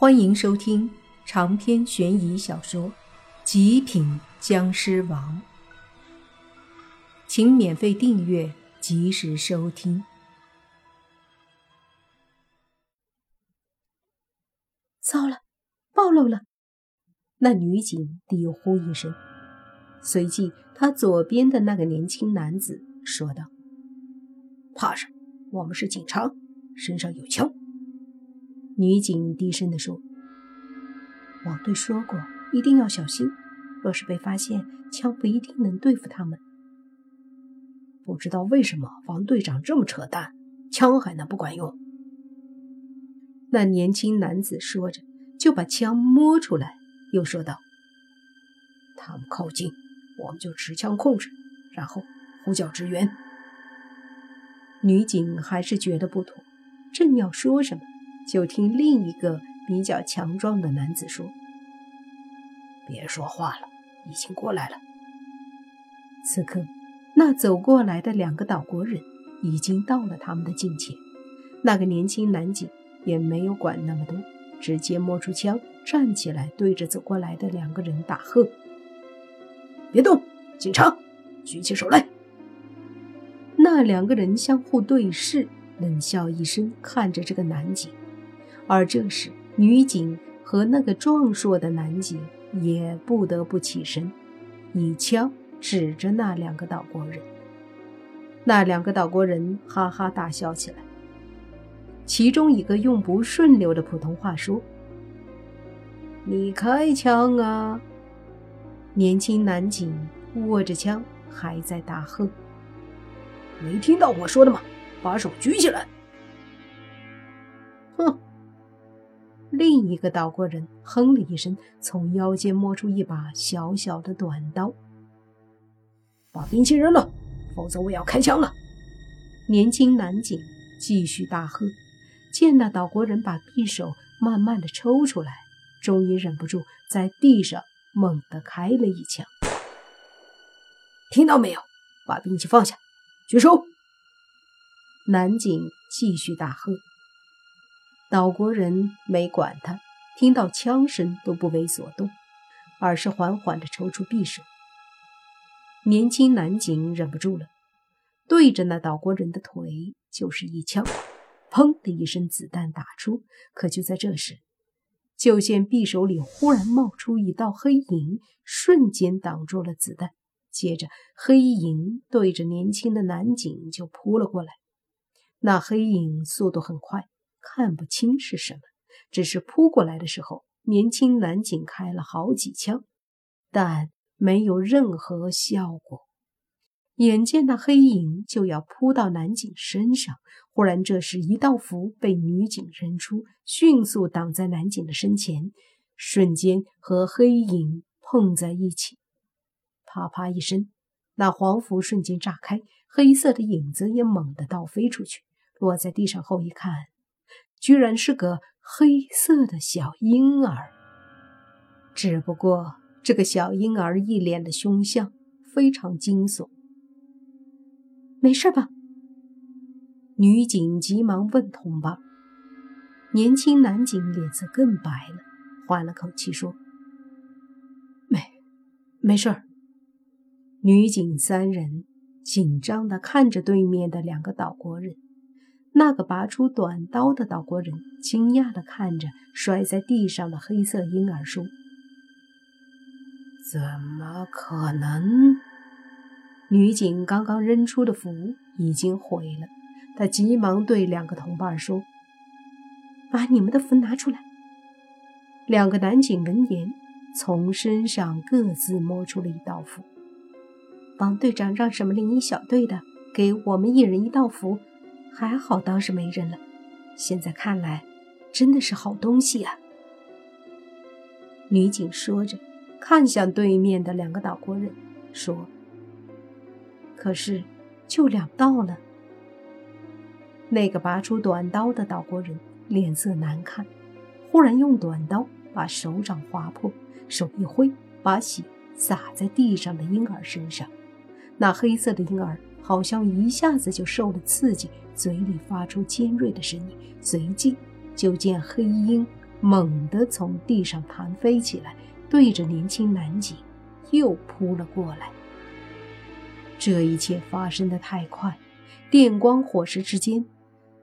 欢迎收听长篇悬疑小说《极品僵尸王》，请免费订阅，及时收听。糟了，暴露了！那女警低呼一声，随即她左边的那个年轻男子说道：“怕什么？我们是警察，身上有枪。”女警低声地说：“王队说过，一定要小心。若是被发现，枪不一定能对付他们。不知道为什么王队长这么扯淡，枪还能不管用？”那年轻男子说着，就把枪摸出来，又说道：“他们靠近，我们就持枪控制，然后呼叫支援。”女警还是觉得不妥，正要说什么。就听另一个比较强壮的男子说：“别说话了，已经过来了。”此刻，那走过来的两个岛国人已经到了他们的近前。那个年轻男警也没有管那么多，直接摸出枪，站起来对着走过来的两个人大喝：“别动！警察，举起手来！”那两个人相互对视，冷笑一声，看着这个男警。而这时，女警和那个壮硕的男警也不得不起身，以枪指着那两个岛国人。那两个岛国人哈哈大笑起来。其中一个用不顺溜的普通话说：“你开枪啊！”年轻男警握着枪还在大喝：“没听到我说的吗？把手举起来！”另一个岛国人哼了一声，从腰间摸出一把小小的短刀，把兵器扔了，否则我要开枪了！年轻男警继续大喝。见那岛国人把匕首慢慢的抽出来，终于忍不住在地上猛地开了一枪。听到没有？把兵器放下，举手！男警继续大喝。岛国人没管他，听到枪声都不为所动，而是缓缓地抽出匕首。年轻男警忍不住了，对着那岛国人的腿就是一枪，砰的一声，子弹打出。可就在这时，就见匕首里忽然冒出一道黑影，瞬间挡住了子弹。接着，黑影对着年轻的男警就扑了过来。那黑影速度很快。看不清是什么，只是扑过来的时候，年轻男警开了好几枪，但没有任何效果。眼见那黑影就要扑到男警身上，忽然这时一道符被女警扔出，迅速挡在男警的身前，瞬间和黑影碰在一起，啪啪一声，那黄符瞬间炸开，黑色的影子也猛地倒飞出去，落在地上后一看。居然是个黑色的小婴儿，只不过这个小婴儿一脸的凶相，非常惊悚。没事吧？女警急忙问同伴。年轻男警脸色更白了，缓了口气说：“没，没事。”女警三人紧张地看着对面的两个岛国人。那个拔出短刀的岛国人惊讶地看着摔在地上的黑色婴儿，书：“怎么可能？”女警刚刚扔出的符已经毁了，她急忙对两个同伴说：“把你们的符拿出来。”两个男警闻言，从身上各自摸出了一道符。王队长让什么另一小队的给我们一人一道符。还好当时没扔了，现在看来，真的是好东西啊！女警说着，看向对面的两个岛国人，说：“可是，就两道了。”那个拔出短刀的岛国人脸色难看，忽然用短刀把手掌划破，手一挥，把血洒在地上的婴儿身上。那黑色的婴儿。好像一下子就受了刺激，嘴里发出尖锐的声音，随即就见黑鹰猛地从地上弹飞起来，对着年轻男警又扑了过来。这一切发生的太快，电光火石之间，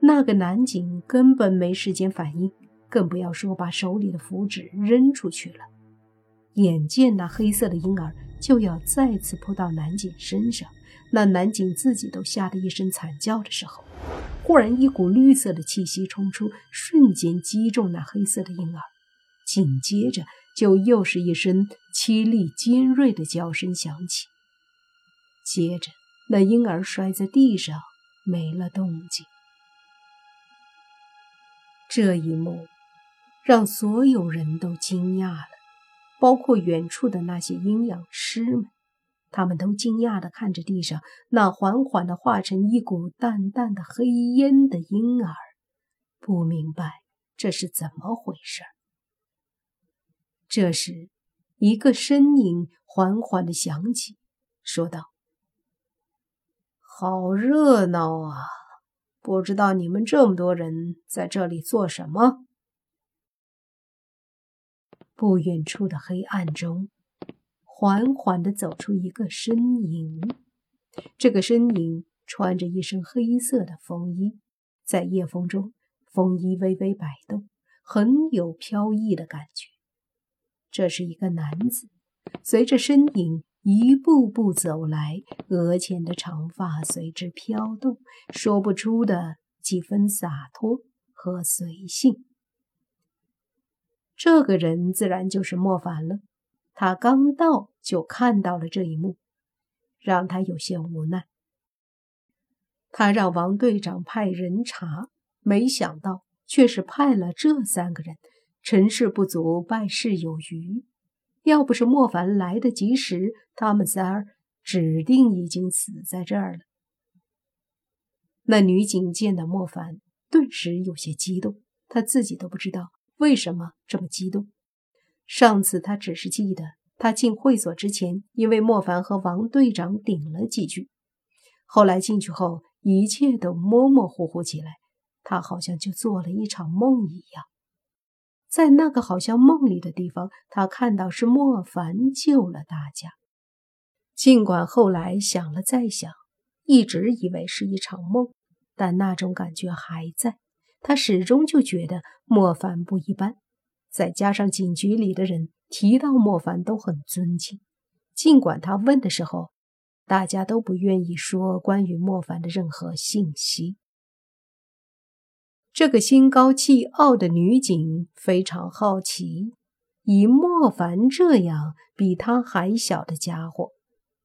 那个男警根本没时间反应，更不要说把手里的符纸扔出去了。眼见那黑色的婴儿就要再次扑到南景身上，那南景自己都吓得一声惨叫的时候，忽然一股绿色的气息冲出，瞬间击中那黑色的婴儿，紧接着就又是一声凄厉尖锐的叫声响起。接着，那婴儿摔在地上，没了动静。这一幕让所有人都惊讶了，包括远处的那些阴阳师们，他们都惊讶地看着地上那缓缓地化成一股淡淡的黑烟的婴儿，不明白这是怎么回事。这时，一个声音缓缓地响起，说道。好热闹啊！不知道你们这么多人在这里做什么？不远处的黑暗中，缓缓地走出一个身影。这个身影穿着一身黑色的风衣，在夜风中，风衣微微摆动，很有飘逸的感觉。这是一个男子，随着身影。一步步走来，额前的长发随之飘动，说不出的几分洒脱和随性。这个人自然就是莫凡了。他刚到就看到了这一幕，让他有些无奈。他让王队长派人查，没想到却是派了这三个人，成事不足败事有余。要不是莫凡来得及时，他们仨儿指定已经死在这儿了。那女警见到莫凡，顿时有些激动，她自己都不知道为什么这么激动。上次他只是记得，他进会所之前，因为莫凡和王队长顶了几句，后来进去后，一切都模模糊糊起来，他好像就做了一场梦一样。在那个好像梦里的地方，他看到是莫凡救了大家。尽管后来想了再想，一直以为是一场梦，但那种感觉还在。他始终就觉得莫凡不一般。再加上警局里的人提到莫凡都很尊敬，尽管他问的时候，大家都不愿意说关于莫凡的任何信息。这个心高气傲的女警非常好奇，以莫凡这样比他还小的家伙，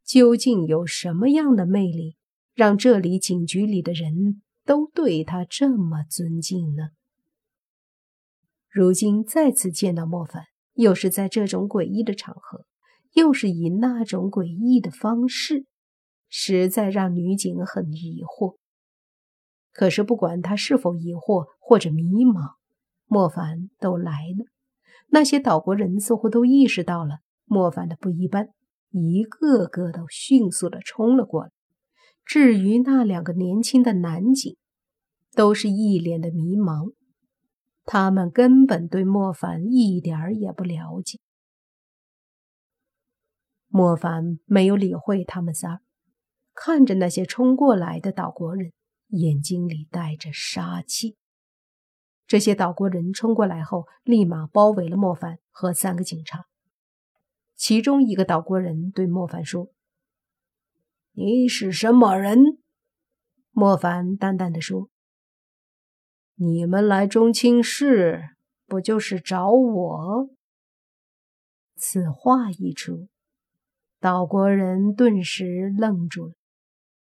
究竟有什么样的魅力，让这里警局里的人都对他这么尊敬呢？如今再次见到莫凡，又是在这种诡异的场合，又是以那种诡异的方式，实在让女警很疑惑。可是，不管他是否疑惑或者迷茫，莫凡都来了。那些岛国人似乎都意识到了莫凡的不一般，一个个都迅速的冲了过来。至于那两个年轻的男警，都是一脸的迷茫，他们根本对莫凡一点儿也不了解。莫凡没有理会他们仨，看着那些冲过来的岛国人。眼睛里带着杀气。这些岛国人冲过来后，立马包围了莫凡和三个警察。其中一个岛国人对莫凡说：“你是什么人？”莫凡淡淡的说：“你们来中青市，不就是找我？”此话一出，岛国人顿时愣住了。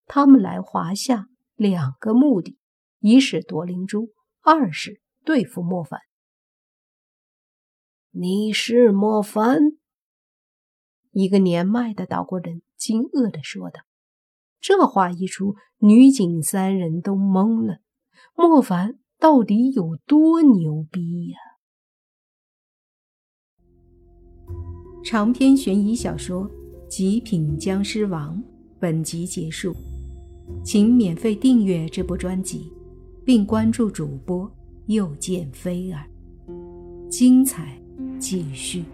他们来华夏。两个目的：一是夺灵珠，二是对付莫凡。你是莫凡？一个年迈的岛国人惊愕的说道。这话一出，女警三人都懵了。莫凡到底有多牛逼呀？长篇悬疑小说《极品僵尸王》本集结束。请免费订阅这部专辑，并关注主播又见菲儿。精彩继续。